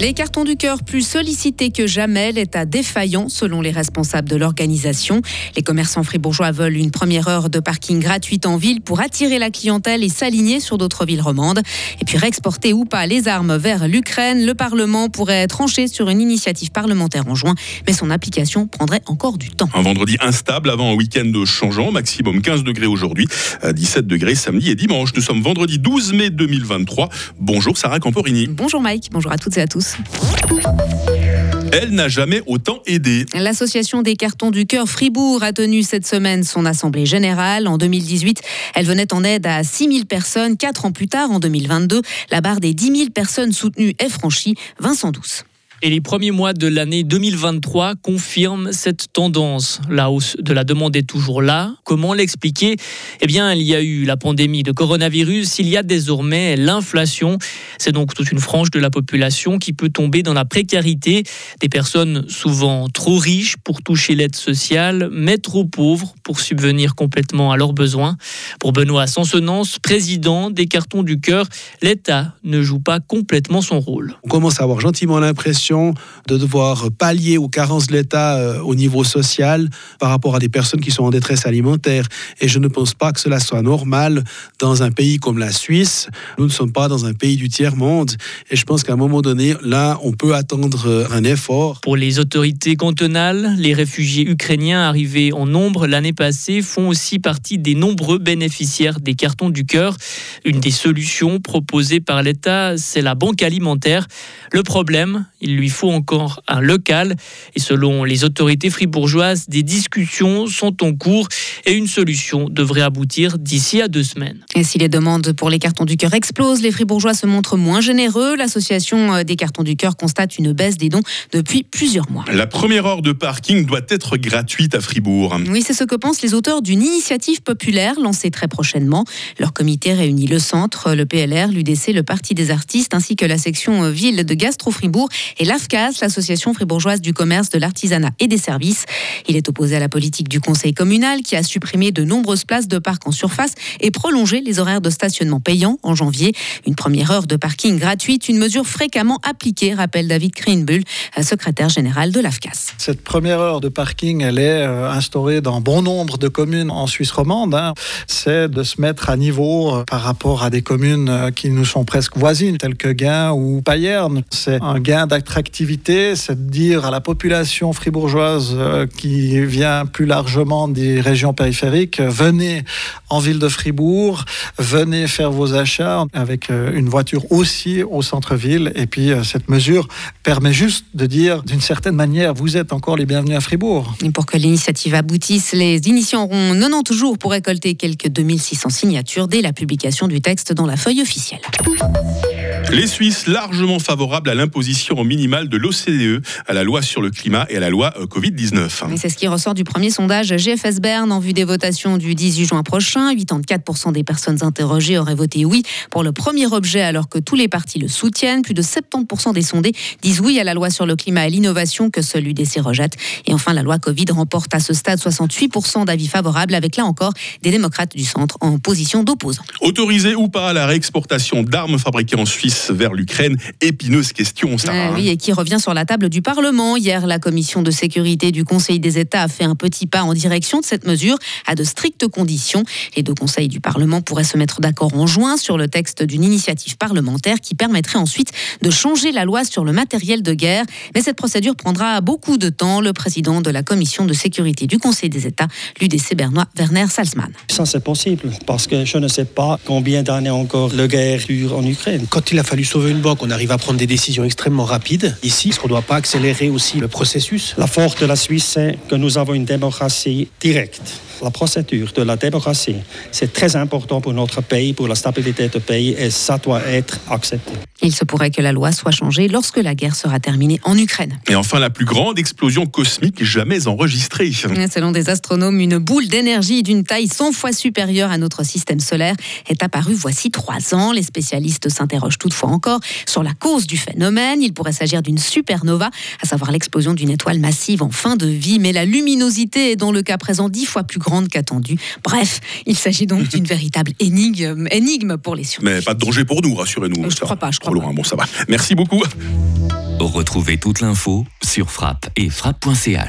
Les cartons du cœur plus sollicités que jamais, l'État défaillant selon les responsables de l'organisation. Les commerçants fribourgeois veulent une première heure de parking gratuite en ville pour attirer la clientèle et s'aligner sur d'autres villes romandes. Et puis réexporter ou pas les armes vers l'Ukraine, le Parlement pourrait trancher sur une initiative parlementaire en juin, mais son application prendrait encore du temps. Un vendredi instable avant un week-end changeant, maximum 15 degrés aujourd'hui, 17 degrés samedi et dimanche. Nous sommes vendredi 12 mai 2023. Bonjour Sarah Camporini. Bonjour Mike, bonjour à toutes et à tous. Elle n'a jamais autant aidé. L'association des cartons du cœur Fribourg a tenu cette semaine son assemblée générale. En 2018, elle venait en aide à 6 000 personnes. Quatre ans plus tard, en 2022, la barre des 10 000 personnes soutenues est franchie. Vincent Douce. Et les premiers mois de l'année 2023 confirment cette tendance. La hausse de la demande est toujours là. Comment l'expliquer? Eh bien, il y a eu la pandémie de coronavirus, il y a désormais l'inflation. C'est donc toute une frange de la population qui peut tomber dans la précarité. Des personnes souvent trop riches pour toucher l'aide sociale, mais trop pauvres pour subvenir complètement à leurs besoins. Pour Benoît Sansonance, président des Cartons du Cœur, l'État ne joue pas complètement son rôle. On commence à avoir gentiment l'impression de devoir pallier aux carences de l'État euh, au niveau social par rapport à des personnes qui sont en détresse alimentaire. Et je ne pense pas que cela soit normal dans un pays comme la Suisse. Nous ne sommes pas dans un pays du tiers-monde. Et je pense qu'à un moment donné, là, on peut attendre euh, un effort. Pour les autorités cantonales, les réfugiés ukrainiens arrivés en nombre l'année passée font aussi partie des nombreux bénéficiaires des cartons du cœur. Une des solutions proposées par l'État, c'est la banque alimentaire. Le problème, il lui faut encore un local. Et selon les autorités fribourgeoises, des discussions sont en cours et une solution devrait aboutir d'ici à deux semaines. Et si les demandes pour les cartons du cœur explosent, les fribourgeois se montrent moins généreux. L'association euh, des cartons du cœur constate une baisse des dons depuis plusieurs mois. La première heure de parking doit être gratuite à Fribourg. Oui, c'est ce que pensent les auteurs d'une initiative populaire lancée très prochainement. Leur comité réunit le centre, le PLR, l'UDC, le Parti des artistes ainsi que la section euh, ville de Gastro-Fribourg et l'AFCAS, l'association fribourgeoise du commerce, de l'artisanat et des services. Il est opposé à la politique du conseil communal qui a supprimé de nombreuses places de parc en surface et prolongé les horaires de stationnement payants en janvier. Une première heure de parking gratuite, une mesure fréquemment appliquée, rappelle David Greenbull, secrétaire général de l'AFCAS. Cette première heure de parking, elle est euh, instaurée dans bon nombre de communes en Suisse romande. Hein. C'est de se mettre à niveau euh, par rapport à des communes euh, qui nous sont presque voisines, telles que Gain ou Payerne. C'est un gain d'attractivité, c'est de dire à la population fribourgeoise euh, qui vient plus largement des régions périphériques, euh, venez en ville de Fribourg, venez faire vos achats avec euh, une voiture aussi au centre-ville. Et puis cette mesure permet juste de dire d'une certaine manière, vous êtes encore les bienvenus à Fribourg. Pour que l'initiative aboutisse, les initiants auront 90 jours pour récolter quelques 2600 signatures dès la publication du texte dans la feuille officielle. Les Suisses largement favorables à l'imposition minimale de l'OCDE, à la loi sur le climat et à la loi euh, Covid-19. C'est ce qui ressort du premier sondage GFS Bern en vue des votations du 18 juin prochain. 84% des personnes interrogées auraient voté oui pour le premier objet alors que tous les partis le soutiennent. Plus de 70% des sondés disent oui à la loi sur le climat et l'innovation que celui l'UDC rejette. Et enfin, la loi Covid remporte à ce stade 68% d'avis favorables avec là encore des démocrates du centre en position d'opposant. Autorisé ou pas la réexportation d'armes fabriquées en Suisse vers l'Ukraine. Épineuse question, ça. Eh oui, et qui revient sur la table du Parlement. Hier, la commission de sécurité du Conseil des États a fait un petit pas en direction de cette mesure à de strictes conditions. Les deux conseils du Parlement pourraient se mettre d'accord en juin sur le texte d'une initiative parlementaire qui permettrait ensuite de changer la loi sur le matériel de guerre. Mais cette procédure prendra beaucoup de temps. Le président de la commission de sécurité du Conseil des États, l'UDC Bernois, Werner Salzmann. Ça, c'est possible parce que je ne sais pas combien d'années encore le guerre dure en Ukraine. Quand il a fallu sauver une banque, on arrive à prendre des décisions extrêmement rapides. Ici, est-ce qu'on ne doit pas accélérer aussi le processus? La force de la Suisse, c'est que nous avons une démocratie directe. La procédure de la démocratie, c'est très important pour notre pays, pour la stabilité du pays, et ça doit être accepté. Il se pourrait que la loi soit changée lorsque la guerre sera terminée en Ukraine. Et enfin, la plus grande explosion cosmique jamais enregistrée. Selon des astronomes, une boule d'énergie d'une taille 100 fois supérieure à notre système solaire est apparue voici trois ans. Les spécialistes s'interrogent toutefois encore sur la cause du phénomène. Il pourrait s'agir d'une supernova, à savoir l'explosion d'une étoile massive en fin de vie, mais la luminosité est dans le cas présent dix fois plus grande qu'attendue. Bref, il s'agit donc d'une véritable énigme, énigme pour les scientifiques. Mais pas de danger pour nous, rassurez-nous. Je ne crois pas, je crois Trop loin, bon ça va. Merci beaucoup. Retrouvez toute l'info sur frappe et frappe.ch.